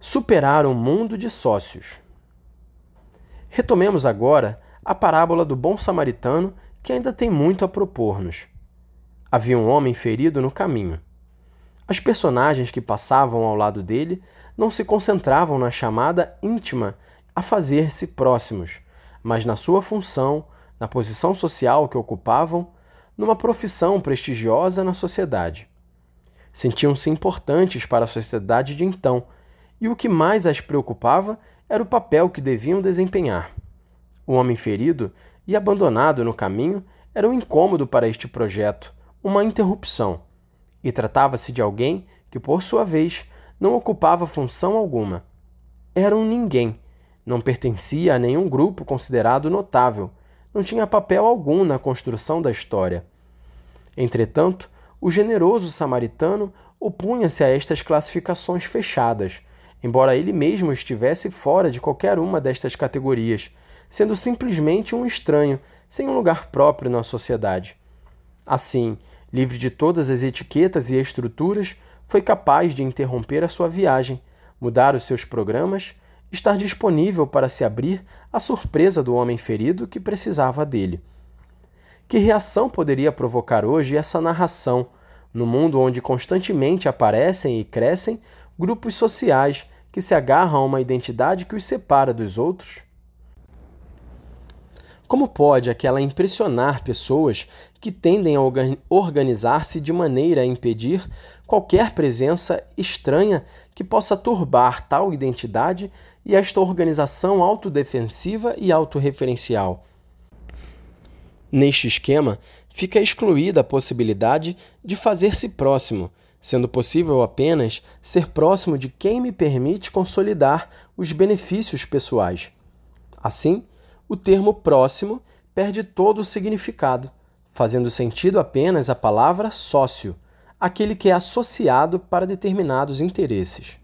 Superar um mundo de sócios. Retomemos agora a parábola do bom samaritano que ainda tem muito a propor-nos. Havia um homem ferido no caminho. As personagens que passavam ao lado dele não se concentravam na chamada íntima a fazer-se próximos, mas na sua função, na posição social que ocupavam, numa profissão prestigiosa na sociedade. Sentiam-se importantes para a sociedade de então e o que mais as preocupava era o papel que deviam desempenhar. O homem ferido e abandonado no caminho era um incômodo para este projeto, uma interrupção. E tratava-se de alguém que, por sua vez, não ocupava função alguma. Era um ninguém, não pertencia a nenhum grupo considerado notável, não tinha papel algum na construção da história. Entretanto, o generoso samaritano opunha-se a estas classificações fechadas, embora ele mesmo estivesse fora de qualquer uma destas categorias, sendo simplesmente um estranho, sem um lugar próprio na sociedade. Assim, livre de todas as etiquetas e estruturas, foi capaz de interromper a sua viagem, mudar os seus programas, estar disponível para se abrir à surpresa do homem ferido que precisava dele. Que reação poderia provocar hoje essa narração, no mundo onde constantemente aparecem e crescem grupos sociais que se agarram a uma identidade que os separa dos outros? Como pode aquela impressionar pessoas que tendem a organizar-se de maneira a impedir qualquer presença estranha que possa turbar tal identidade e esta organização autodefensiva e autorreferencial? Neste esquema, fica excluída a possibilidade de fazer-se próximo, sendo possível apenas ser próximo de quem me permite consolidar os benefícios pessoais. Assim, o termo próximo perde todo o significado, fazendo sentido apenas a palavra sócio, aquele que é associado para determinados interesses.